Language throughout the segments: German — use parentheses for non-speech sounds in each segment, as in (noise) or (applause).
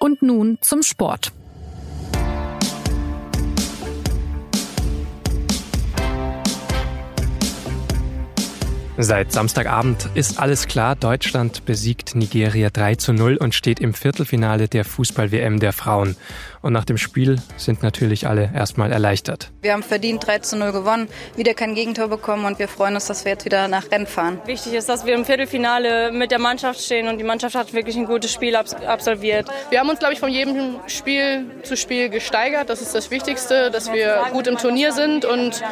Und nun zum Sport. Seit Samstagabend ist alles klar. Deutschland besiegt Nigeria 3 zu 0 und steht im Viertelfinale der Fußball-WM der Frauen. Und nach dem Spiel sind natürlich alle erstmal erleichtert. Wir haben verdient 3 zu 0 gewonnen, wieder kein Gegentor bekommen und wir freuen uns, dass wir jetzt wieder nach Rennen fahren. Wichtig ist, dass wir im Viertelfinale mit der Mannschaft stehen und die Mannschaft hat wirklich ein gutes Spiel absolviert. Wir haben uns, glaube ich, von jedem Spiel zu Spiel gesteigert. Das ist das Wichtigste, dass wir gut im Turnier sind und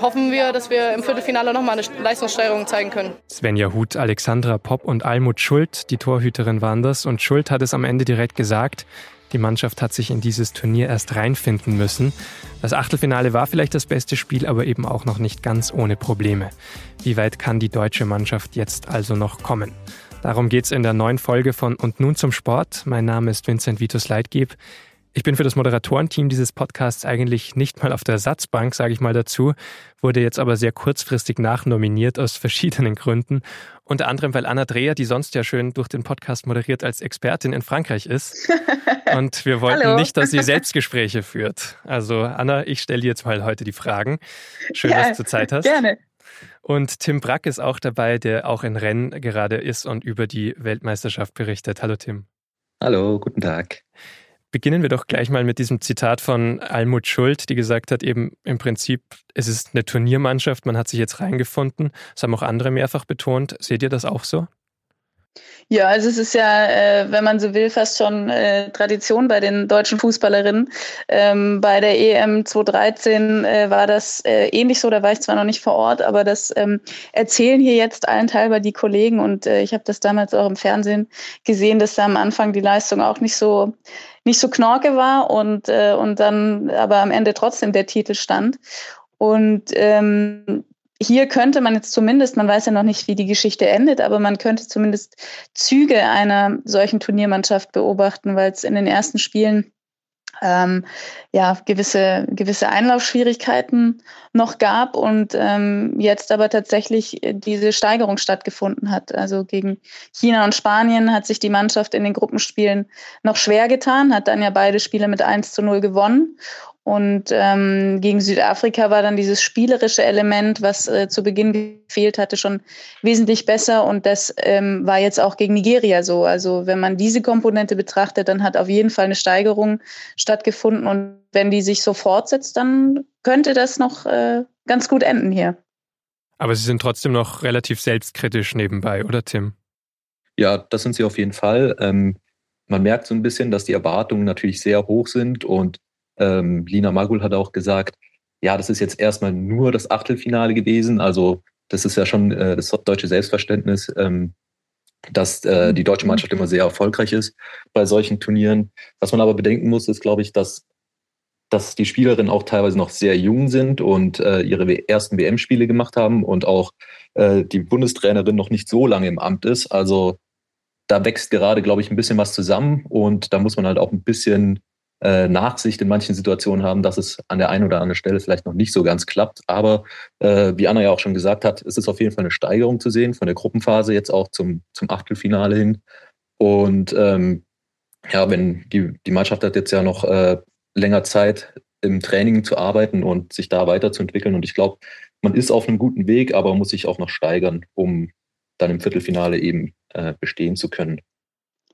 hoffen wir, dass wir im Viertelfinale nochmal eine Leistungssteigerung zeigen können. Svenja Huth, Alexandra Popp und Almut Schuld, die Torhüterin waren das. Und Schuld hat es am Ende direkt gesagt. Die Mannschaft hat sich in dieses Turnier erst reinfinden müssen. Das Achtelfinale war vielleicht das beste Spiel, aber eben auch noch nicht ganz ohne Probleme. Wie weit kann die deutsche Mannschaft jetzt also noch kommen? Darum geht's in der neuen Folge von Und nun zum Sport. Mein Name ist Vincent Vitus Leitgeb. Ich bin für das Moderatorenteam dieses Podcasts eigentlich nicht mal auf der Satzbank, sage ich mal dazu, wurde jetzt aber sehr kurzfristig nachnominiert aus verschiedenen Gründen. Unter anderem, weil Anna Dreher, die sonst ja schön durch den Podcast moderiert, als Expertin in Frankreich ist. (laughs) Und wir wollten Hallo. nicht, dass sie (laughs) Selbstgespräche führt. Also Anna, ich stelle dir jetzt mal heute die Fragen. Schön, ja, dass du Zeit hast. Gerne. Und Tim Brack ist auch dabei, der auch in Rennen gerade ist und über die Weltmeisterschaft berichtet. Hallo Tim. Hallo, guten Tag. Beginnen wir doch gleich mal mit diesem Zitat von Almut Schuld, die gesagt hat, eben im Prinzip, es ist eine Turniermannschaft, man hat sich jetzt reingefunden. Das haben auch andere mehrfach betont. Seht ihr das auch so? Ja, also es ist ja, äh, wenn man so will, fast schon äh, Tradition bei den deutschen Fußballerinnen. Ähm, bei der EM 2013 äh, war das äh, ähnlich so, da war ich zwar noch nicht vor Ort, aber das ähm, erzählen hier jetzt allenthalber die Kollegen und äh, ich habe das damals auch im Fernsehen gesehen, dass da am Anfang die Leistung auch nicht so nicht so knorke war und, äh, und dann aber am Ende trotzdem der Titel stand. Und ähm, hier könnte man jetzt zumindest, man weiß ja noch nicht, wie die Geschichte endet, aber man könnte zumindest Züge einer solchen Turniermannschaft beobachten, weil es in den ersten Spielen ähm, ja gewisse gewisse Einlaufschwierigkeiten noch gab und ähm, jetzt aber tatsächlich diese Steigerung stattgefunden hat. Also gegen China und Spanien hat sich die Mannschaft in den Gruppenspielen noch schwer getan, hat dann ja beide Spiele mit 1 zu 0 gewonnen und ähm, gegen Südafrika war dann dieses spielerische Element, was äh, zu Beginn gefehlt hatte, schon wesentlich besser. Und das ähm, war jetzt auch gegen Nigeria so. Also wenn man diese Komponente betrachtet, dann hat auf jeden Fall eine Steigerung stattgefunden. Und wenn die sich so fortsetzt, dann könnte das noch äh, ganz gut enden hier. Aber Sie sind trotzdem noch relativ selbstkritisch nebenbei, oder Tim? Ja, das sind Sie auf jeden Fall. Ähm, man merkt so ein bisschen, dass die Erwartungen natürlich sehr hoch sind und ähm, Lina Magul hat auch gesagt, ja, das ist jetzt erstmal nur das Achtelfinale gewesen. Also das ist ja schon äh, das deutsche Selbstverständnis, ähm, dass äh, die deutsche Mannschaft immer sehr erfolgreich ist bei solchen Turnieren. Was man aber bedenken muss, ist, glaube ich, dass, dass die Spielerinnen auch teilweise noch sehr jung sind und äh, ihre ersten WM-Spiele gemacht haben und auch äh, die Bundestrainerin noch nicht so lange im Amt ist. Also da wächst gerade, glaube ich, ein bisschen was zusammen und da muss man halt auch ein bisschen äh, Nachsicht in manchen Situationen haben, dass es an der einen oder anderen Stelle vielleicht noch nicht so ganz klappt. Aber äh, wie Anna ja auch schon gesagt hat, ist es auf jeden Fall eine Steigerung zu sehen von der Gruppenphase jetzt auch zum, zum Achtelfinale hin. Und ähm, ja, wenn die, die Mannschaft hat jetzt ja noch äh, länger Zeit im Training zu arbeiten und sich da weiterzuentwickeln. Und ich glaube, man ist auf einem guten Weg, aber muss sich auch noch steigern, um dann im Viertelfinale eben äh, bestehen zu können.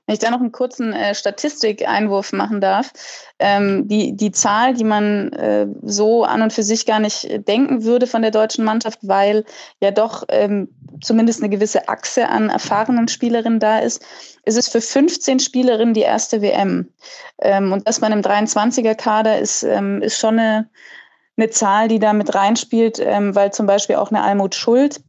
Wenn ich da noch einen kurzen äh, Statistikeinwurf machen darf, ähm, die, die Zahl, die man äh, so an und für sich gar nicht denken würde von der deutschen Mannschaft, weil ja doch ähm, zumindest eine gewisse Achse an erfahrenen Spielerinnen da ist, ist es für 15 Spielerinnen die erste WM. Ähm, und das bei einem 23er-Kader ist, ähm, ist schon eine, eine Zahl, die da mit reinspielt, ähm, weil zum Beispiel auch eine Almut Schuld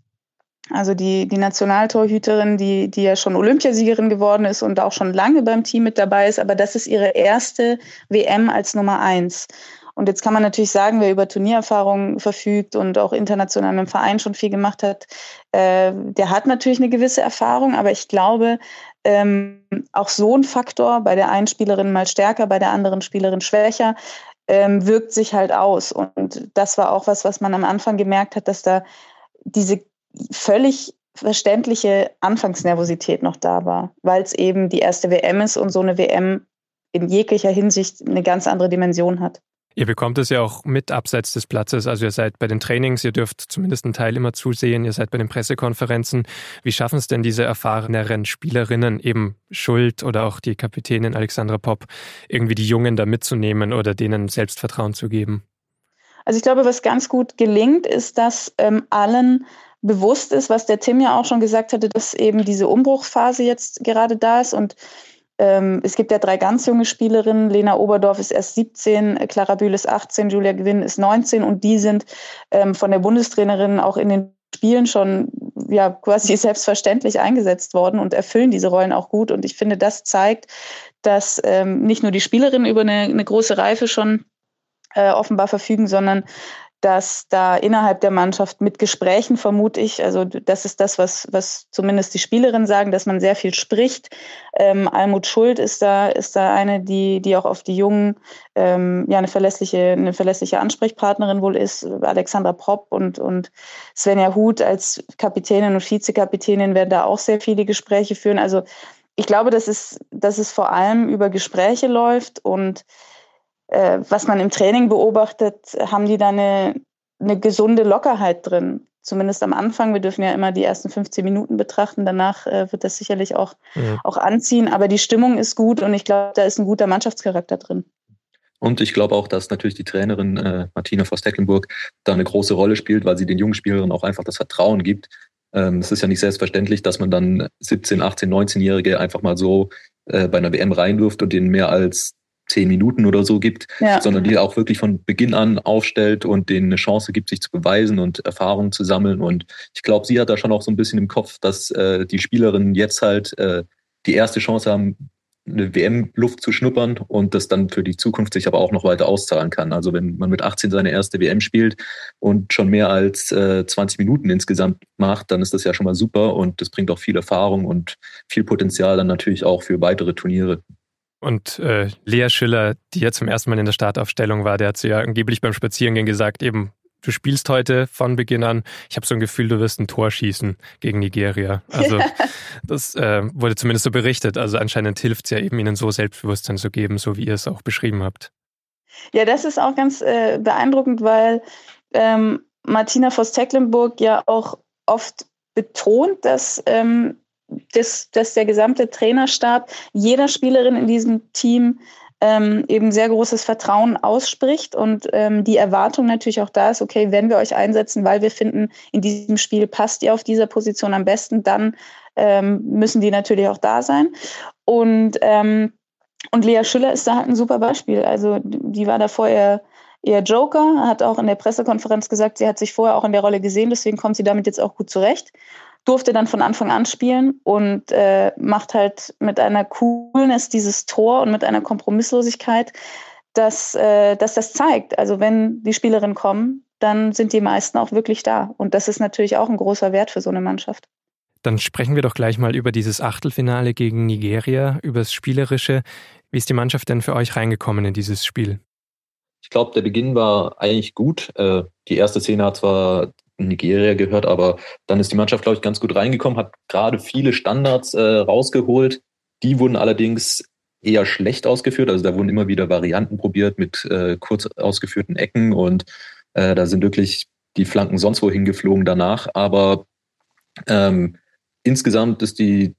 also die, die Nationaltorhüterin, die, die ja schon Olympiasiegerin geworden ist und auch schon lange beim Team mit dabei ist, aber das ist ihre erste WM als Nummer eins. Und jetzt kann man natürlich sagen, wer über Turniererfahrung verfügt und auch international im Verein schon viel gemacht hat, äh, der hat natürlich eine gewisse Erfahrung, aber ich glaube, ähm, auch so ein Faktor, bei der einen Spielerin mal stärker, bei der anderen Spielerin schwächer, ähm, wirkt sich halt aus. Und das war auch was, was man am Anfang gemerkt hat, dass da diese völlig verständliche Anfangsnervosität noch da war, weil es eben die erste WM ist und so eine WM in jeglicher Hinsicht eine ganz andere Dimension hat. Ihr bekommt es ja auch mit abseits des Platzes. Also ihr seid bei den Trainings, ihr dürft zumindest einen Teil immer zusehen, ihr seid bei den Pressekonferenzen. Wie schaffen es denn diese erfahreneren Spielerinnen, eben Schuld oder auch die Kapitänin Alexandra Popp, irgendwie die Jungen da mitzunehmen oder denen Selbstvertrauen zu geben? Also ich glaube, was ganz gut gelingt, ist, dass ähm, allen bewusst ist, was der Tim ja auch schon gesagt hatte, dass eben diese Umbruchphase jetzt gerade da ist und ähm, es gibt ja drei ganz junge Spielerinnen. Lena Oberdorf ist erst 17, Clara Bühl ist 18, Julia Gewinn ist 19 und die sind ähm, von der Bundestrainerin auch in den Spielen schon ja quasi (laughs) selbstverständlich eingesetzt worden und erfüllen diese Rollen auch gut. Und ich finde, das zeigt, dass ähm, nicht nur die Spielerinnen über eine, eine große Reife schon äh, offenbar verfügen, sondern dass da innerhalb der Mannschaft mit Gesprächen vermute ich, also das ist das, was, was zumindest die Spielerinnen sagen, dass man sehr viel spricht. Ähm, Almut Schuld ist da, ist da eine, die, die auch auf die Jungen ähm, ja eine verlässliche, eine verlässliche Ansprechpartnerin wohl ist. Alexandra Propp und, und Svenja Huth als Kapitänin und Vizekapitänin werden da auch sehr viele Gespräche führen. Also ich glaube, dass es, dass es vor allem über Gespräche läuft und äh, was man im Training beobachtet, haben die da eine, eine gesunde Lockerheit drin. Zumindest am Anfang. Wir dürfen ja immer die ersten 15 Minuten betrachten. Danach äh, wird das sicherlich auch, ja. auch anziehen. Aber die Stimmung ist gut und ich glaube, da ist ein guter Mannschaftscharakter drin. Und ich glaube auch, dass natürlich die Trainerin äh, Martina Voss-Tecklenburg da eine große Rolle spielt, weil sie den jungen Spielerinnen auch einfach das Vertrauen gibt. Ähm, es ist ja nicht selbstverständlich, dass man dann 17, 18, 19-Jährige einfach mal so äh, bei einer WM reinwirft und denen mehr als zehn Minuten oder so gibt, ja. sondern die auch wirklich von Beginn an aufstellt und denen eine Chance gibt, sich zu beweisen und Erfahrungen zu sammeln. Und ich glaube, sie hat da schon auch so ein bisschen im Kopf, dass äh, die Spielerinnen jetzt halt äh, die erste Chance haben, eine WM-Luft zu schnuppern und das dann für die Zukunft sich aber auch noch weiter auszahlen kann. Also wenn man mit 18 seine erste WM spielt und schon mehr als äh, 20 Minuten insgesamt macht, dann ist das ja schon mal super und das bringt auch viel Erfahrung und viel Potenzial dann natürlich auch für weitere Turniere. Und äh, Lea Schiller, die ja zum ersten Mal in der Startaufstellung war, der hat sie ja angeblich beim Spazierengehen gesagt, eben, du spielst heute von Beginn an. Ich habe so ein Gefühl, du wirst ein Tor schießen gegen Nigeria. Also das äh, wurde zumindest so berichtet. Also anscheinend hilft es ja eben, ihnen so Selbstbewusstsein zu geben, so wie ihr es auch beschrieben habt. Ja, das ist auch ganz äh, beeindruckend, weil ähm, Martina Voss-Tecklenburg ja auch oft betont, dass ähm, dass, dass der gesamte Trainerstab jeder Spielerin in diesem Team ähm, eben sehr großes Vertrauen ausspricht und ähm, die Erwartung natürlich auch da ist, okay, wenn wir euch einsetzen, weil wir finden, in diesem Spiel passt ihr auf dieser Position am besten, dann ähm, müssen die natürlich auch da sein. Und, ähm, und Lea Schüller ist da halt ein super Beispiel. Also die war da vorher eher Joker, hat auch in der Pressekonferenz gesagt, sie hat sich vorher auch in der Rolle gesehen, deswegen kommt sie damit jetzt auch gut zurecht durfte dann von Anfang an spielen und äh, macht halt mit einer Coolness dieses Tor und mit einer Kompromisslosigkeit, dass, äh, dass das zeigt. Also wenn die Spielerinnen kommen, dann sind die meisten auch wirklich da. Und das ist natürlich auch ein großer Wert für so eine Mannschaft. Dann sprechen wir doch gleich mal über dieses Achtelfinale gegen Nigeria, über das Spielerische. Wie ist die Mannschaft denn für euch reingekommen in dieses Spiel? Ich glaube, der Beginn war eigentlich gut. Äh, die erste Szene hat zwar Nigeria gehört, aber dann ist die Mannschaft, glaube ich, ganz gut reingekommen, hat gerade viele Standards äh, rausgeholt. Die wurden allerdings eher schlecht ausgeführt. Also da wurden immer wieder Varianten probiert mit äh, kurz ausgeführten Ecken und äh, da sind wirklich die Flanken sonst wohin geflogen danach. Aber ähm, insgesamt ist die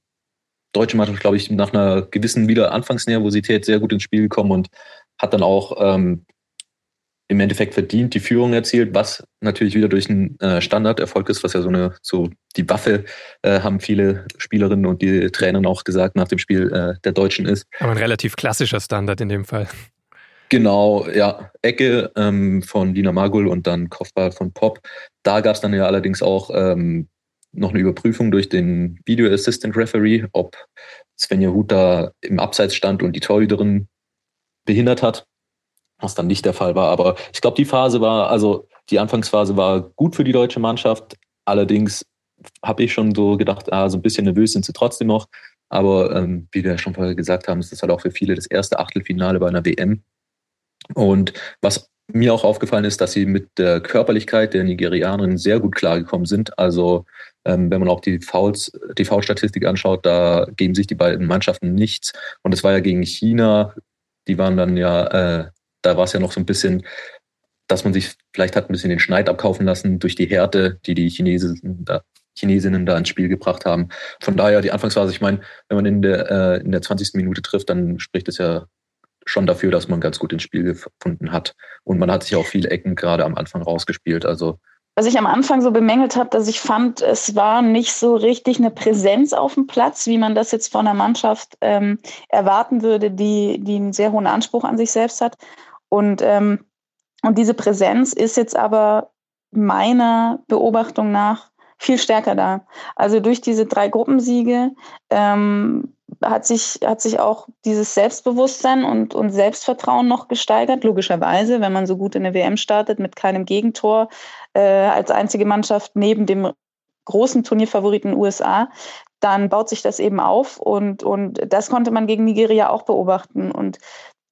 deutsche Mannschaft, glaube ich, nach einer gewissen Wiederanfangsnervosität sehr gut ins Spiel gekommen und hat dann auch ähm, im Endeffekt verdient die Führung erzielt, was natürlich wieder durch einen äh, Standarderfolg ist, was ja so eine, so die Waffe äh, haben viele Spielerinnen und die Trainer auch gesagt nach dem Spiel äh, der Deutschen ist. Aber ein relativ klassischer Standard in dem Fall. Genau, ja, Ecke ähm, von Dina Magul und dann Kopfball von Pop. Da gab es dann ja allerdings auch ähm, noch eine Überprüfung durch den Video Assistant Referee, ob Svenja Huth da im Abseits stand und die Torhüterin behindert hat was dann nicht der Fall war. Aber ich glaube, die Phase war, also die Anfangsphase war gut für die deutsche Mannschaft. Allerdings habe ich schon so gedacht, ah, so ein bisschen nervös sind sie trotzdem noch. Aber ähm, wie wir schon vorher gesagt haben, ist das halt auch für viele das erste Achtelfinale bei einer WM. Und was mir auch aufgefallen ist, dass sie mit der Körperlichkeit der Nigerianerinnen sehr gut klargekommen sind. Also ähm, wenn man auch die Fouls, die Foulstatistik anschaut, da geben sich die beiden Mannschaften nichts. Und es war ja gegen China Die waren dann ja, äh, da war es ja noch so ein bisschen, dass man sich vielleicht hat ein bisschen den Schneid abkaufen lassen durch die Härte, die die Chinesen da, Chinesinnen da ins Spiel gebracht haben. Von daher die Anfangsphase, ich meine, wenn man in der, äh, in der 20. Minute trifft, dann spricht es ja schon dafür, dass man ganz gut ins Spiel gefunden hat. Und man hat sich auch viele Ecken gerade am Anfang rausgespielt. Also was ich am Anfang so bemängelt habe, dass ich fand, es war nicht so richtig eine Präsenz auf dem Platz, wie man das jetzt von einer Mannschaft ähm, erwarten würde, die, die einen sehr hohen Anspruch an sich selbst hat. Und, ähm, und diese Präsenz ist jetzt aber meiner Beobachtung nach viel stärker da. Also durch diese drei Gruppensiege ähm, hat sich, hat sich auch dieses Selbstbewusstsein und, und Selbstvertrauen noch gesteigert, logischerweise, wenn man so gut in der WM startet mit keinem Gegentor, äh, als einzige Mannschaft neben dem großen Turnierfavoriten USA, dann baut sich das eben auf und, und das konnte man gegen Nigeria auch beobachten. Und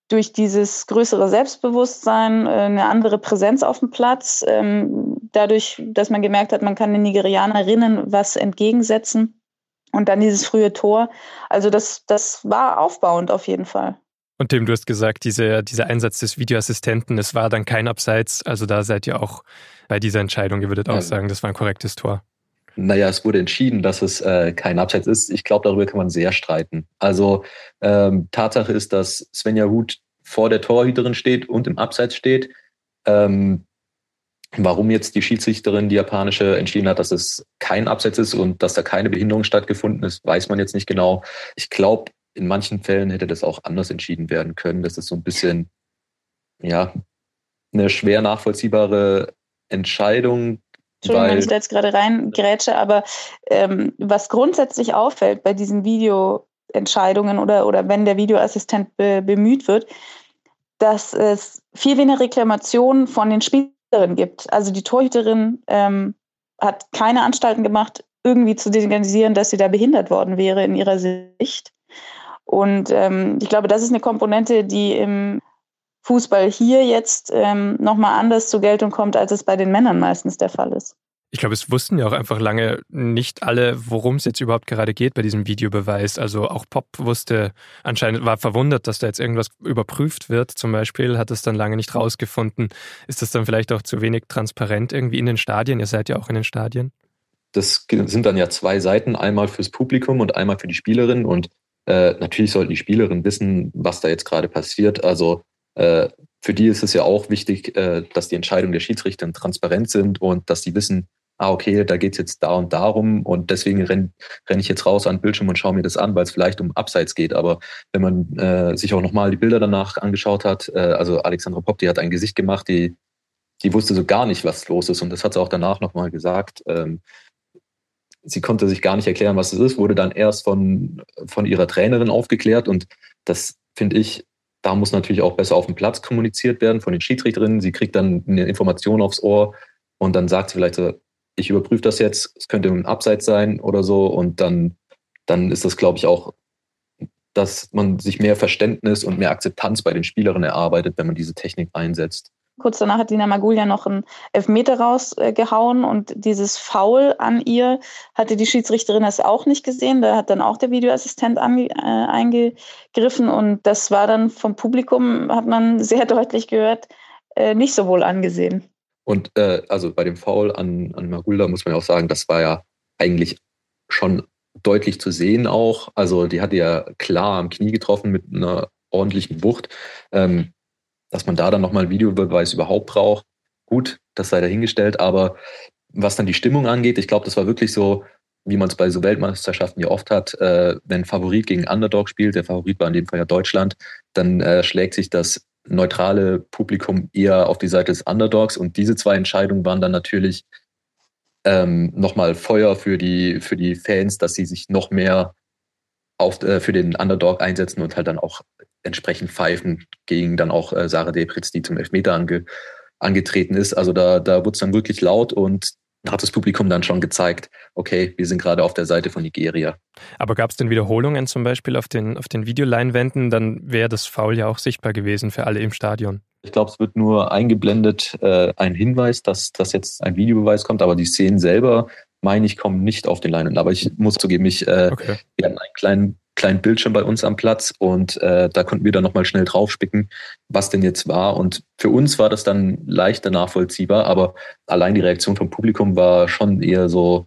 durch dieses größere Selbstbewusstsein, äh, eine andere Präsenz auf dem Platz, ähm, dadurch, dass man gemerkt hat, man kann den Nigerianerinnen was entgegensetzen und dann dieses frühe Tor. Also das, das war aufbauend auf jeden Fall. Und Tim, du hast gesagt, diese, dieser Einsatz des Videoassistenten, es war dann kein Abseits. Also da seid ihr auch bei dieser Entscheidung, ihr würdet ja. auch sagen, das war ein korrektes Tor. Naja, es wurde entschieden, dass es äh, kein Abseits ist. Ich glaube, darüber kann man sehr streiten. Also ähm, Tatsache ist, dass Svenja Huth vor der Torhüterin steht und im Abseits steht. Ähm, warum jetzt die Schiedsrichterin, die japanische, entschieden hat, dass es kein Abseits ist und dass da keine Behinderung stattgefunden ist, weiß man jetzt nicht genau. Ich glaube, in manchen Fällen hätte das auch anders entschieden werden können. Das ist so ein bisschen, ja, eine schwer nachvollziehbare Entscheidung. Entschuldigung, wenn ich da jetzt gerade reingrätsche, aber ähm, was grundsätzlich auffällt bei diesen Videoentscheidungen oder, oder wenn der Videoassistent be bemüht wird, dass es viel weniger Reklamationen von den Spielerinnen gibt. Also die Torhüterin ähm, hat keine Anstalten gemacht, irgendwie zu signalisieren, dass sie da behindert worden wäre in ihrer Sicht. Und ähm, ich glaube, das ist eine Komponente, die im Fußball hier jetzt ähm, nochmal anders zur Geltung kommt, als es bei den Männern meistens der Fall ist. Ich glaube, es wussten ja auch einfach lange nicht alle, worum es jetzt überhaupt gerade geht bei diesem Videobeweis. Also auch Pop wusste anscheinend, war verwundert, dass da jetzt irgendwas überprüft wird. Zum Beispiel hat es dann lange nicht rausgefunden. Ist das dann vielleicht auch zu wenig transparent irgendwie in den Stadien? Ihr seid ja auch in den Stadien. Das sind dann ja zwei Seiten, einmal fürs Publikum und einmal für die Spielerin. Und äh, natürlich sollten die Spielerinnen wissen, was da jetzt gerade passiert. Also äh, für die ist es ja auch wichtig, äh, dass die Entscheidungen der Schiedsrichter transparent sind und dass die wissen, ah, okay, da geht's jetzt da und darum und deswegen renne renn ich jetzt raus an den Bildschirm und schaue mir das an, weil es vielleicht um Abseits geht. Aber wenn man äh, sich auch nochmal die Bilder danach angeschaut hat, äh, also Alexandra Popp, die hat ein Gesicht gemacht, die, die wusste so gar nicht, was los ist und das hat sie auch danach nochmal gesagt. Ähm, sie konnte sich gar nicht erklären, was es ist, wurde dann erst von, von ihrer Trainerin aufgeklärt und das finde ich, da muss natürlich auch besser auf dem Platz kommuniziert werden von den Schiedsrichterinnen. Sie kriegt dann eine Information aufs Ohr und dann sagt sie vielleicht so, ich überprüfe das jetzt, es könnte ein Abseits sein oder so und dann, dann ist das, glaube ich, auch, dass man sich mehr Verständnis und mehr Akzeptanz bei den Spielerinnen erarbeitet, wenn man diese Technik einsetzt. Kurz danach hat Dina Magulja noch einen Elfmeter rausgehauen und dieses Foul an ihr hatte die Schiedsrichterin das auch nicht gesehen. Da hat dann auch der Videoassistent ange, äh, eingegriffen und das war dann vom Publikum, hat man sehr (laughs) deutlich gehört, äh, nicht so wohl angesehen. Und äh, also bei dem Foul an, an Magulda muss man ja auch sagen, das war ja eigentlich schon deutlich zu sehen auch. Also die hatte ja klar am Knie getroffen mit einer ordentlichen Wucht. Ähm, dass man da dann nochmal einen Videobeweis überhaupt braucht, gut, das sei dahingestellt. Aber was dann die Stimmung angeht, ich glaube, das war wirklich so, wie man es bei so Weltmeisterschaften ja oft hat, äh, wenn Favorit gegen Underdog spielt, der Favorit war in dem Fall ja Deutschland, dann äh, schlägt sich das neutrale Publikum eher auf die Seite des Underdogs. Und diese zwei Entscheidungen waren dann natürlich ähm, nochmal Feuer für die, für die Fans, dass sie sich noch mehr auf, äh, für den Underdog einsetzen und halt dann auch entsprechend pfeifen gegen dann auch äh, Sarah Depritz, die zum Elfmeter ange, angetreten ist. Also da, da wurde es dann wirklich laut und da hat das Publikum dann schon gezeigt, okay, wir sind gerade auf der Seite von Nigeria. Aber gab es denn Wiederholungen zum Beispiel auf den, auf den Videoleinwänden? Dann wäre das Foul ja auch sichtbar gewesen für alle im Stadion. Ich glaube, es wird nur eingeblendet äh, ein Hinweis, dass, dass jetzt ein Videobeweis kommt, aber die Szenen selber, meine ich, kommen nicht auf den Leinwänden. Aber ich muss zugeben, ich, äh, okay. wir hatten einen kleinen kleinen Bildschirm bei uns am Platz und äh, da konnten wir dann nochmal schnell draufspicken, was denn jetzt war. Und für uns war das dann leichter nachvollziehbar, aber allein die Reaktion vom Publikum war schon eher so,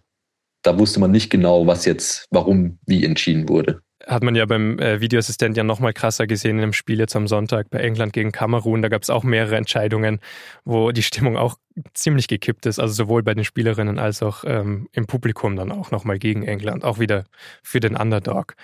da wusste man nicht genau, was jetzt, warum, wie entschieden wurde hat man ja beim äh, Videoassistent ja nochmal krasser gesehen in dem Spiel jetzt am Sonntag bei England gegen Kamerun. Da gab es auch mehrere Entscheidungen, wo die Stimmung auch ziemlich gekippt ist, also sowohl bei den Spielerinnen als auch ähm, im Publikum dann auch nochmal gegen England, auch wieder für den Underdog.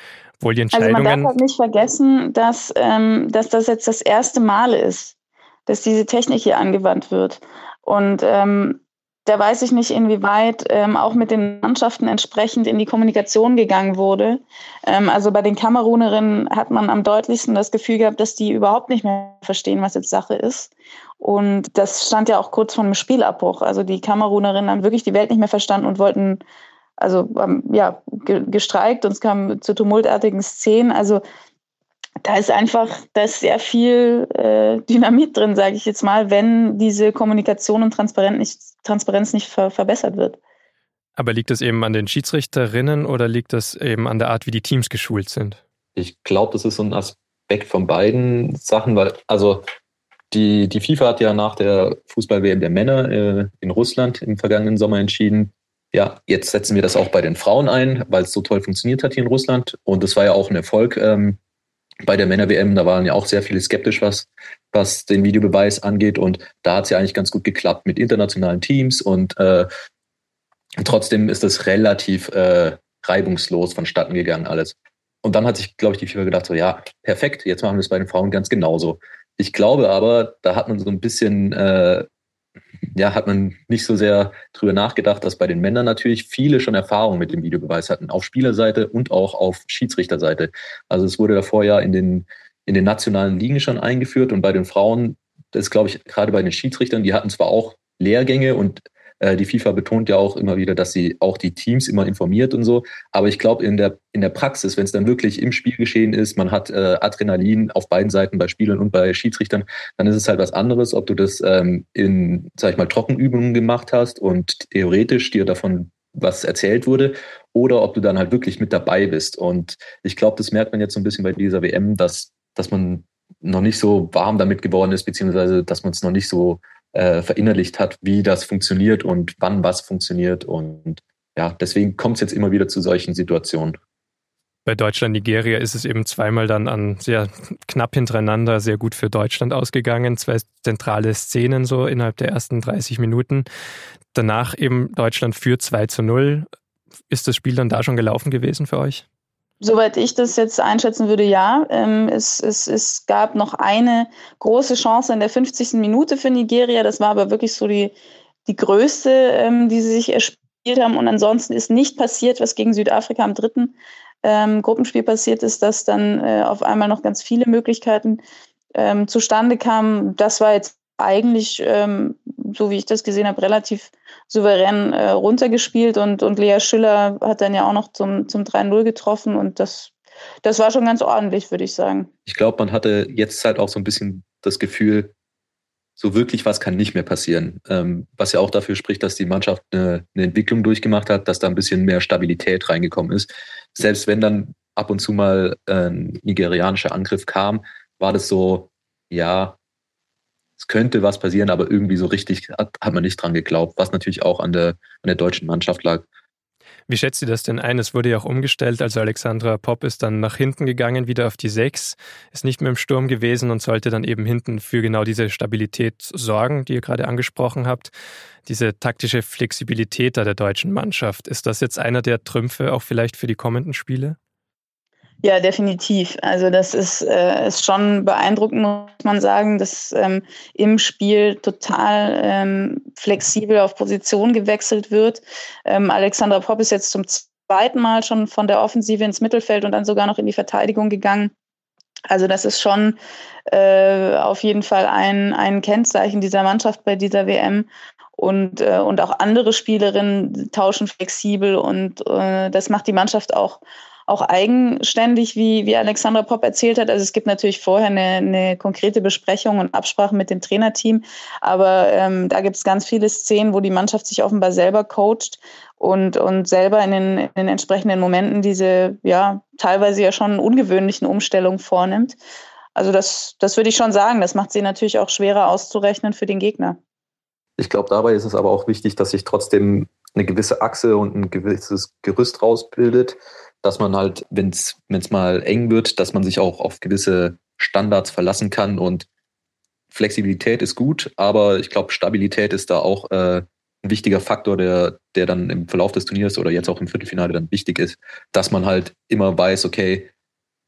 Wohl die Entscheidungen. Also man darf halt nicht vergessen, dass, ähm, dass das jetzt das erste Mal ist, dass diese Technik hier angewandt wird. Und ähm, da weiß ich nicht, inwieweit ähm, auch mit den Mannschaften entsprechend in die Kommunikation gegangen wurde. Ähm, also bei den Kamerunerinnen hat man am deutlichsten das Gefühl gehabt, dass die überhaupt nicht mehr verstehen, was jetzt Sache ist. Und das stand ja auch kurz vor dem Spielabbruch. Also die Kamerunerinnen haben wirklich die Welt nicht mehr verstanden und wollten, also ähm, ja, gestreikt und es kam zu tumultartigen Szenen. Also da ist einfach, da ist sehr viel äh, Dynamit drin, sage ich jetzt mal, wenn diese Kommunikation und Transparenz nicht, Transparenz nicht ver verbessert wird. Aber liegt das eben an den Schiedsrichterinnen oder liegt das eben an der Art, wie die Teams geschult sind? Ich glaube, das ist so ein Aspekt von beiden Sachen, weil, also die, die FIFA hat ja nach der Fußball-WM der Männer äh, in Russland im vergangenen Sommer entschieden, ja, jetzt setzen wir das auch bei den Frauen ein, weil es so toll funktioniert hat hier in Russland. Und das war ja auch ein Erfolg. Ähm, bei der Männer-WM, da waren ja auch sehr viele skeptisch, was, was den Videobeweis angeht. Und da hat es ja eigentlich ganz gut geklappt mit internationalen Teams. Und äh, trotzdem ist das relativ äh, reibungslos vonstatten gegangen alles. Und dann hat sich, glaube ich, die FIFA gedacht, so ja, perfekt, jetzt machen wir es bei den Frauen ganz genauso. Ich glaube aber, da hat man so ein bisschen äh, ja, hat man nicht so sehr drüber nachgedacht, dass bei den Männern natürlich viele schon Erfahrung mit dem Videobeweis hatten, auf Spielerseite und auch auf Schiedsrichterseite. Also es wurde davor ja in den, in den nationalen Ligen schon eingeführt und bei den Frauen, das glaube ich gerade bei den Schiedsrichtern, die hatten zwar auch Lehrgänge und äh, die FIFA betont ja auch immer wieder, dass sie auch die Teams immer informiert und so. Aber ich glaube, in der, in der Praxis, wenn es dann wirklich im Spiel geschehen ist, man hat äh, Adrenalin auf beiden Seiten bei Spielern und bei Schiedsrichtern, dann ist es halt was anderes, ob du das ähm, in, sag ich mal, Trockenübungen gemacht hast und theoretisch dir davon was erzählt wurde oder ob du dann halt wirklich mit dabei bist. Und ich glaube, das merkt man jetzt so ein bisschen bei dieser WM, dass, dass man noch nicht so warm damit geworden ist, beziehungsweise dass man es noch nicht so äh, verinnerlicht hat, wie das funktioniert und wann was funktioniert. Und ja, deswegen kommt es jetzt immer wieder zu solchen Situationen. Bei Deutschland, Nigeria ist es eben zweimal dann an sehr knapp hintereinander sehr gut für Deutschland ausgegangen. Zwei zentrale Szenen so innerhalb der ersten 30 Minuten. Danach eben Deutschland für 2 zu 0. Ist das Spiel dann da schon gelaufen gewesen für euch? Soweit ich das jetzt einschätzen würde, ja. Ähm, es, es, es gab noch eine große Chance in der 50. Minute für Nigeria. Das war aber wirklich so die, die größte, ähm, die sie sich erspielt haben. Und ansonsten ist nicht passiert, was gegen Südafrika am dritten ähm, Gruppenspiel passiert ist, dass dann äh, auf einmal noch ganz viele Möglichkeiten ähm, zustande kamen. Das war jetzt eigentlich, ähm, so wie ich das gesehen habe, relativ souverän äh, runtergespielt und, und Lea Schüller hat dann ja auch noch zum, zum 3-0 getroffen und das, das war schon ganz ordentlich, würde ich sagen. Ich glaube, man hatte jetzt halt auch so ein bisschen das Gefühl, so wirklich was kann nicht mehr passieren. Ähm, was ja auch dafür spricht, dass die Mannschaft eine, eine Entwicklung durchgemacht hat, dass da ein bisschen mehr Stabilität reingekommen ist. Selbst wenn dann ab und zu mal ein nigerianischer Angriff kam, war das so, ja, es könnte was passieren, aber irgendwie so richtig hat, hat man nicht dran geglaubt, was natürlich auch an der, an der deutschen Mannschaft lag. Wie schätzt ihr das denn ein? Es wurde ja auch umgestellt, also Alexandra Popp ist dann nach hinten gegangen, wieder auf die Sechs, ist nicht mehr im Sturm gewesen und sollte dann eben hinten für genau diese Stabilität sorgen, die ihr gerade angesprochen habt. Diese taktische Flexibilität da der deutschen Mannschaft, ist das jetzt einer der Trümpfe auch vielleicht für die kommenden Spiele? Ja, definitiv. Also das ist, äh, ist schon beeindruckend, muss man sagen, dass ähm, im Spiel total ähm, flexibel auf Position gewechselt wird. Ähm, Alexandra Popp ist jetzt zum zweiten Mal schon von der Offensive ins Mittelfeld und dann sogar noch in die Verteidigung gegangen. Also das ist schon äh, auf jeden Fall ein, ein Kennzeichen dieser Mannschaft bei dieser WM. Und, äh, und auch andere Spielerinnen tauschen flexibel und äh, das macht die Mannschaft auch auch eigenständig, wie, wie Alexandra Popp erzählt hat. Also es gibt natürlich vorher eine, eine konkrete Besprechung und Absprache mit dem Trainerteam, aber ähm, da gibt es ganz viele Szenen, wo die Mannschaft sich offenbar selber coacht und, und selber in den, in den entsprechenden Momenten diese, ja, teilweise ja schon ungewöhnlichen Umstellungen vornimmt. Also das, das würde ich schon sagen. Das macht sie natürlich auch schwerer auszurechnen für den Gegner. Ich glaube, dabei ist es aber auch wichtig, dass sich trotzdem eine gewisse Achse und ein gewisses Gerüst rausbildet, dass man halt, wenn es mal eng wird, dass man sich auch auf gewisse Standards verlassen kann und Flexibilität ist gut, aber ich glaube, Stabilität ist da auch äh, ein wichtiger Faktor, der, der dann im Verlauf des Turniers oder jetzt auch im Viertelfinale dann wichtig ist, dass man halt immer weiß, okay,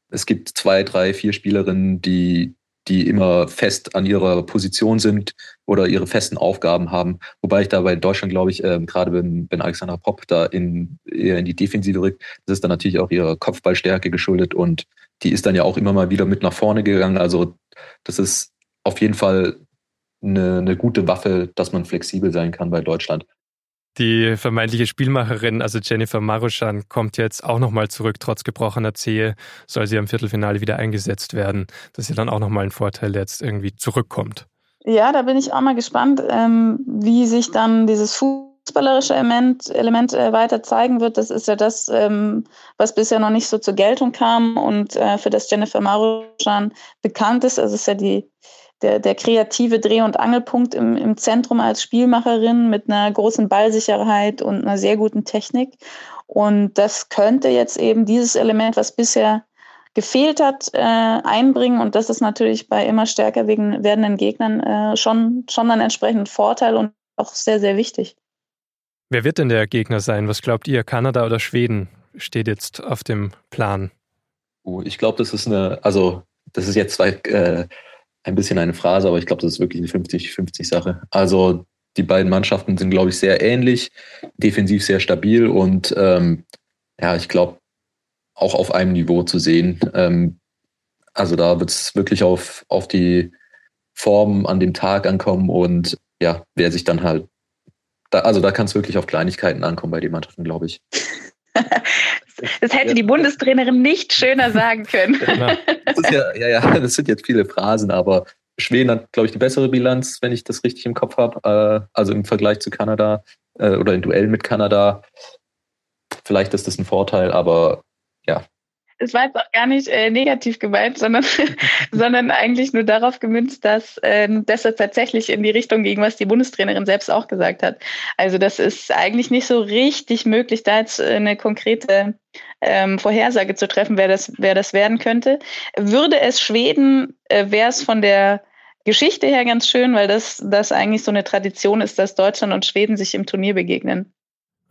es gibt zwei, drei, vier Spielerinnen, die, die immer fest an ihrer Position sind oder ihre festen Aufgaben haben. Wobei ich da bei Deutschland, glaube ich, ähm, gerade wenn, wenn Alexander Popp da in, eher in die Defensive rückt, das ist dann natürlich auch ihrer Kopfballstärke geschuldet und die ist dann ja auch immer mal wieder mit nach vorne gegangen. Also das ist auf jeden Fall eine, eine gute Waffe, dass man flexibel sein kann bei Deutschland. Die vermeintliche Spielmacherin, also Jennifer Maruschan, kommt jetzt auch nochmal zurück. Trotz gebrochener Zehe soll sie am Viertelfinale wieder eingesetzt werden. Das ist ja dann auch nochmal ein Vorteil, der jetzt irgendwie zurückkommt. Ja, da bin ich auch mal gespannt, ähm, wie sich dann dieses fußballerische Element, Element äh, weiter zeigen wird. Das ist ja das, ähm, was bisher noch nicht so zur Geltung kam und äh, für das Jennifer Maruschan bekannt ist. Also es ist ja die der, der kreative Dreh- und Angelpunkt im, im Zentrum als Spielmacherin mit einer großen Ballsicherheit und einer sehr guten Technik. Und das könnte jetzt eben dieses Element, was bisher gefehlt hat, äh, einbringen. Und das ist natürlich bei immer stärker werdenden Gegnern äh, schon, schon ein entsprechender Vorteil und auch sehr, sehr wichtig. Wer wird denn der Gegner sein? Was glaubt ihr? Kanada oder Schweden steht jetzt auf dem Plan? Oh, ich glaube, das ist eine, also das ist jetzt zwei äh, ein bisschen eine Phrase, aber ich glaube, das ist wirklich eine 50-50-Sache. Also die beiden Mannschaften sind, glaube ich, sehr ähnlich, defensiv sehr stabil und ähm, ja, ich glaube, auch auf einem Niveau zu sehen. Ähm, also da wird es wirklich auf, auf die Form an dem Tag ankommen und ja, wer sich dann halt, da, also da kann es wirklich auf Kleinigkeiten ankommen bei den Mannschaften, glaube ich. (laughs) Das hätte die Bundestrainerin nicht schöner sagen können. Das ist ja, ja, ja, (laughs) das sind jetzt viele Phrasen, aber Schweden hat, glaube ich, die bessere Bilanz, wenn ich das richtig im Kopf habe. Äh, also im Vergleich zu Kanada äh, oder in Duell mit Kanada. Vielleicht ist das ein Vorteil, aber ja, es war jetzt auch gar nicht äh, negativ gemeint, sondern, (laughs) sondern eigentlich nur darauf gemünzt, dass, ähm, dass tatsächlich in die Richtung ging, was die Bundestrainerin selbst auch gesagt hat. Also das ist eigentlich nicht so richtig möglich, da jetzt äh, eine konkrete ähm, Vorhersage zu treffen, wer das, wer das werden könnte. Würde es Schweden, äh, wäre es von der Geschichte her ganz schön, weil das, das eigentlich so eine Tradition ist, dass Deutschland und Schweden sich im Turnier begegnen.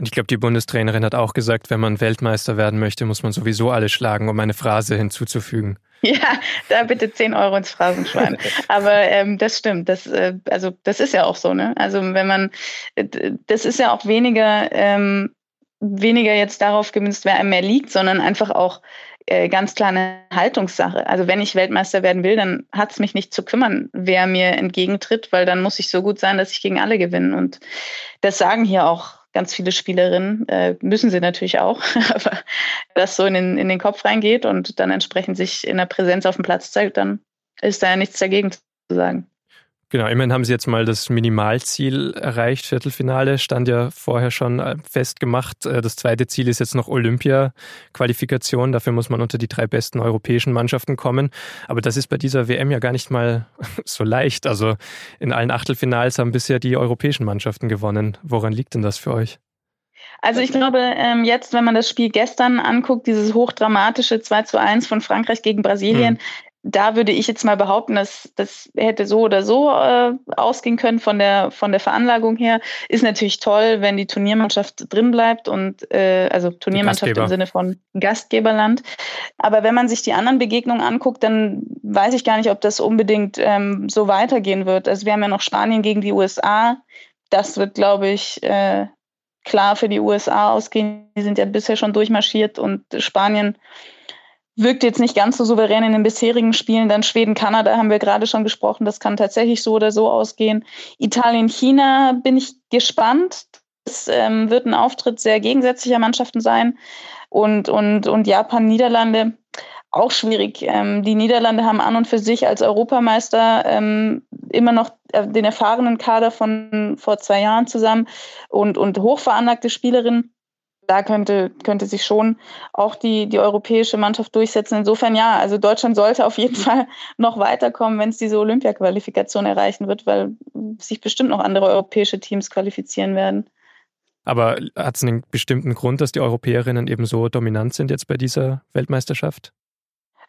Und ich glaube, die Bundestrainerin hat auch gesagt, wenn man Weltmeister werden möchte, muss man sowieso alle schlagen, um eine Phrase hinzuzufügen. Ja, da bitte 10 Euro ins Phrasenschwein. Aber ähm, das stimmt. Das, äh, also, das ist ja auch so, ne? Also wenn man, äh, das ist ja auch weniger, ähm, weniger jetzt darauf gemünzt, wer einem mehr liegt, sondern einfach auch äh, ganz klar eine Haltungssache. Also wenn ich Weltmeister werden will, dann hat es mich nicht zu kümmern, wer mir entgegentritt, weil dann muss ich so gut sein, dass ich gegen alle gewinne. Und das sagen hier auch ganz viele Spielerinnen, äh, müssen sie natürlich auch, (laughs) aber das so in den, in den Kopf reingeht und dann entsprechend sich in der Präsenz auf dem Platz zeigt, dann ist da ja nichts dagegen zu sagen. Genau, immerhin haben sie jetzt mal das Minimalziel erreicht. Viertelfinale stand ja vorher schon äh, festgemacht. Äh, das zweite Ziel ist jetzt noch Olympia-Qualifikation. Dafür muss man unter die drei besten europäischen Mannschaften kommen. Aber das ist bei dieser WM ja gar nicht mal (laughs) so leicht. Also in allen Achtelfinals haben bisher die europäischen Mannschaften gewonnen. Woran liegt denn das für euch? Also ich glaube, ähm, jetzt, wenn man das Spiel gestern anguckt, dieses hochdramatische 2 zu 1 von Frankreich gegen Brasilien, mhm da würde ich jetzt mal behaupten, dass das hätte so oder so äh, ausgehen können von der von der Veranlagung her. Ist natürlich toll, wenn die Turniermannschaft drin bleibt und äh, also Turniermannschaft im Sinne von Gastgeberland. Aber wenn man sich die anderen Begegnungen anguckt, dann weiß ich gar nicht, ob das unbedingt ähm, so weitergehen wird. Also wir haben ja noch Spanien gegen die USA. Das wird, glaube ich, äh, klar für die USA ausgehen. Die sind ja bisher schon durchmarschiert und Spanien wirkt jetzt nicht ganz so souverän in den bisherigen Spielen. Dann Schweden, Kanada haben wir gerade schon gesprochen. Das kann tatsächlich so oder so ausgehen. Italien, China bin ich gespannt. Es ähm, wird ein Auftritt sehr gegensätzlicher Mannschaften sein. Und, und, und Japan, Niederlande, auch schwierig. Ähm, die Niederlande haben an und für sich als Europameister ähm, immer noch äh, den erfahrenen Kader von vor zwei Jahren zusammen und, und hochveranlagte Spielerinnen. Da könnte, könnte sich schon auch die, die europäische Mannschaft durchsetzen. Insofern ja, also Deutschland sollte auf jeden Fall noch weiterkommen, wenn es diese Olympia-Qualifikation erreichen wird, weil sich bestimmt noch andere europäische Teams qualifizieren werden. Aber hat es einen bestimmten Grund, dass die Europäerinnen eben so dominant sind jetzt bei dieser Weltmeisterschaft?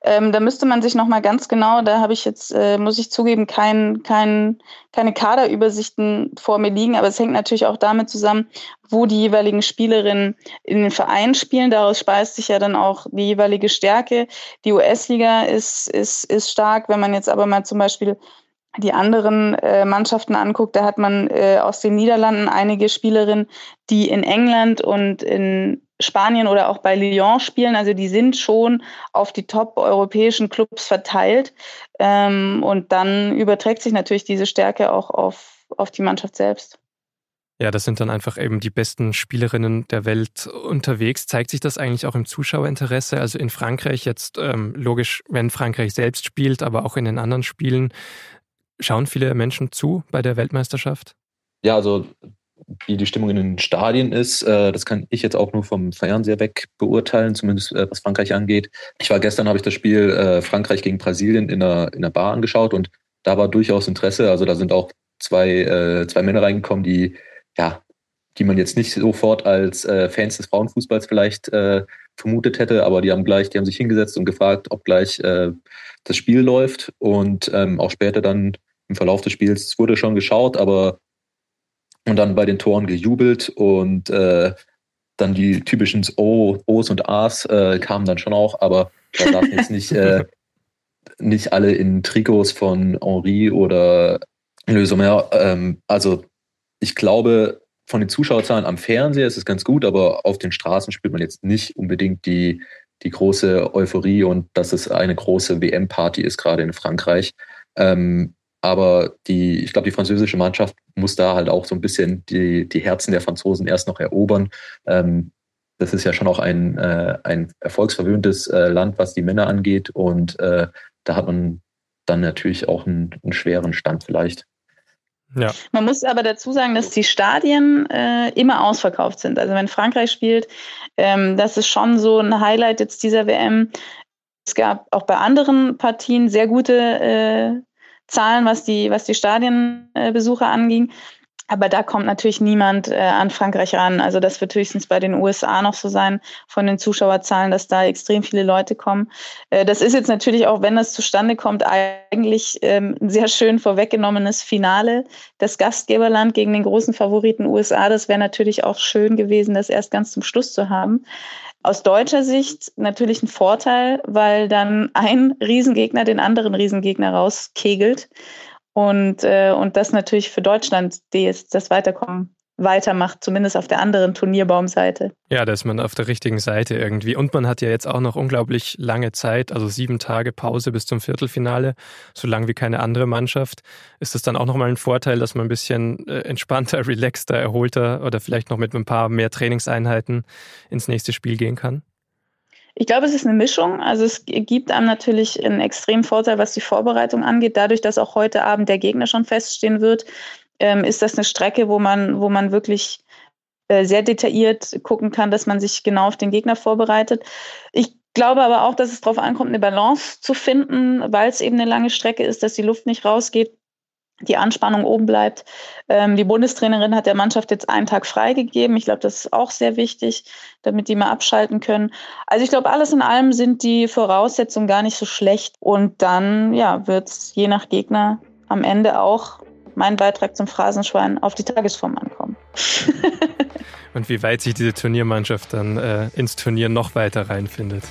Ähm, da müsste man sich nochmal ganz genau, da habe ich jetzt, äh, muss ich zugeben, kein, kein, keine Kaderübersichten vor mir liegen, aber es hängt natürlich auch damit zusammen, wo die jeweiligen Spielerinnen in den Vereinen spielen. Daraus speist sich ja dann auch die jeweilige Stärke. Die US-Liga ist, ist, ist stark. Wenn man jetzt aber mal zum Beispiel die anderen äh, Mannschaften anguckt, da hat man äh, aus den Niederlanden einige Spielerinnen, die in England und in Spanien oder auch bei Lyon spielen. Also die sind schon auf die top-europäischen Clubs verteilt. Ähm, und dann überträgt sich natürlich diese Stärke auch auf, auf die Mannschaft selbst. Ja, das sind dann einfach eben die besten Spielerinnen der Welt unterwegs. Zeigt sich das eigentlich auch im Zuschauerinteresse? Also in Frankreich jetzt ähm, logisch, wenn Frankreich selbst spielt, aber auch in den anderen Spielen. Schauen viele Menschen zu bei der Weltmeisterschaft? Ja, also wie die Stimmung in den Stadien ist, äh, das kann ich jetzt auch nur vom Fernseher weg beurteilen, zumindest äh, was Frankreich angeht. Ich war gestern, habe ich das Spiel äh, Frankreich gegen Brasilien in der, in der Bar angeschaut und da war durchaus Interesse. Also da sind auch zwei, zwei Männer reingekommen, die, ja, die man jetzt nicht sofort als Fans des Frauenfußballs vielleicht vermutet hätte, aber die haben gleich, die haben sich hingesetzt und gefragt, ob gleich das Spiel läuft und ähm, auch später dann im Verlauf des Spiels wurde schon geschaut, aber und dann bei den Toren gejubelt und äh, dann die typischen o, O's und A's äh, kamen dann schon auch, aber da darf jetzt nicht, äh, (laughs) nicht alle in Trikots von Henri oder Le Sommer. Ähm, also ich glaube, von den Zuschauerzahlen am Fernseher ist es ganz gut, aber auf den Straßen spürt man jetzt nicht unbedingt die, die große Euphorie und dass es eine große WM-Party ist, gerade in Frankreich. Ähm, aber die, ich glaube, die französische Mannschaft muss da halt auch so ein bisschen die, die Herzen der Franzosen erst noch erobern. Ähm, das ist ja schon auch ein, äh, ein erfolgsverwöhntes äh, Land, was die Männer angeht. Und äh, da hat man dann natürlich auch einen, einen schweren Stand vielleicht. Ja. Man muss aber dazu sagen, dass die Stadien äh, immer ausverkauft sind. Also wenn Frankreich spielt, ähm, das ist schon so ein Highlight jetzt dieser WM. Es gab auch bei anderen Partien sehr gute äh, Zahlen, was die, was die Stadienbesucher anging. Aber da kommt natürlich niemand äh, an Frankreich ran. Also das wird höchstens bei den USA noch so sein von den Zuschauerzahlen, dass da extrem viele Leute kommen. Äh, das ist jetzt natürlich auch, wenn das zustande kommt, eigentlich ähm, ein sehr schön vorweggenommenes Finale. Das Gastgeberland gegen den großen Favoriten USA, das wäre natürlich auch schön gewesen, das erst ganz zum Schluss zu haben. Aus deutscher Sicht natürlich ein Vorteil, weil dann ein Riesengegner den anderen Riesengegner rauskegelt. Und, äh, und das natürlich für Deutschland das, das Weiterkommen weitermacht, zumindest auf der anderen Turnierbaumseite. Ja, da ist man auf der richtigen Seite irgendwie. Und man hat ja jetzt auch noch unglaublich lange Zeit, also sieben Tage Pause bis zum Viertelfinale, so lang wie keine andere Mannschaft. Ist das dann auch nochmal ein Vorteil, dass man ein bisschen äh, entspannter, (laughs) relaxter, erholter oder vielleicht noch mit ein paar mehr Trainingseinheiten ins nächste Spiel gehen kann? Ich glaube, es ist eine Mischung. Also es gibt einem natürlich einen extremen Vorteil, was die Vorbereitung angeht. Dadurch, dass auch heute Abend der Gegner schon feststehen wird, ähm, ist das eine Strecke, wo man, wo man wirklich äh, sehr detailliert gucken kann, dass man sich genau auf den Gegner vorbereitet. Ich glaube aber auch, dass es darauf ankommt, eine Balance zu finden, weil es eben eine lange Strecke ist, dass die Luft nicht rausgeht, die Anspannung oben bleibt. Ähm, die Bundestrainerin hat der Mannschaft jetzt einen Tag freigegeben. Ich glaube, das ist auch sehr wichtig, damit die mal abschalten können. Also ich glaube, alles in allem sind die Voraussetzungen gar nicht so schlecht. Und dann ja, wird es je nach Gegner am Ende auch mein Beitrag zum Phrasenschwein auf die Tagesform ankommen. (laughs) Und wie weit sich diese Turniermannschaft dann äh, ins Turnier noch weiter reinfindet,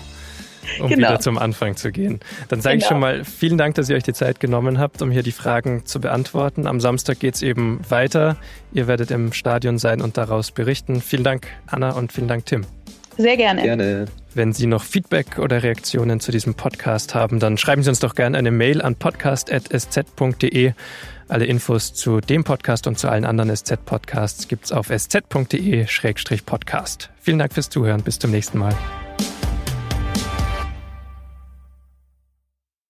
um genau. wieder zum Anfang zu gehen. Dann sage genau. ich schon mal vielen Dank, dass ihr euch die Zeit genommen habt, um hier die Fragen zu beantworten. Am Samstag geht es eben weiter. Ihr werdet im Stadion sein und daraus berichten. Vielen Dank, Anna, und vielen Dank, Tim. Sehr gerne. Gerne. Wenn Sie noch Feedback oder Reaktionen zu diesem Podcast haben, dann schreiben Sie uns doch gerne eine Mail an podcast.sz.de. Alle Infos zu dem Podcast und zu allen anderen SZ-Podcasts gibt es auf sz.de-podcast. Vielen Dank fürs Zuhören. Bis zum nächsten Mal.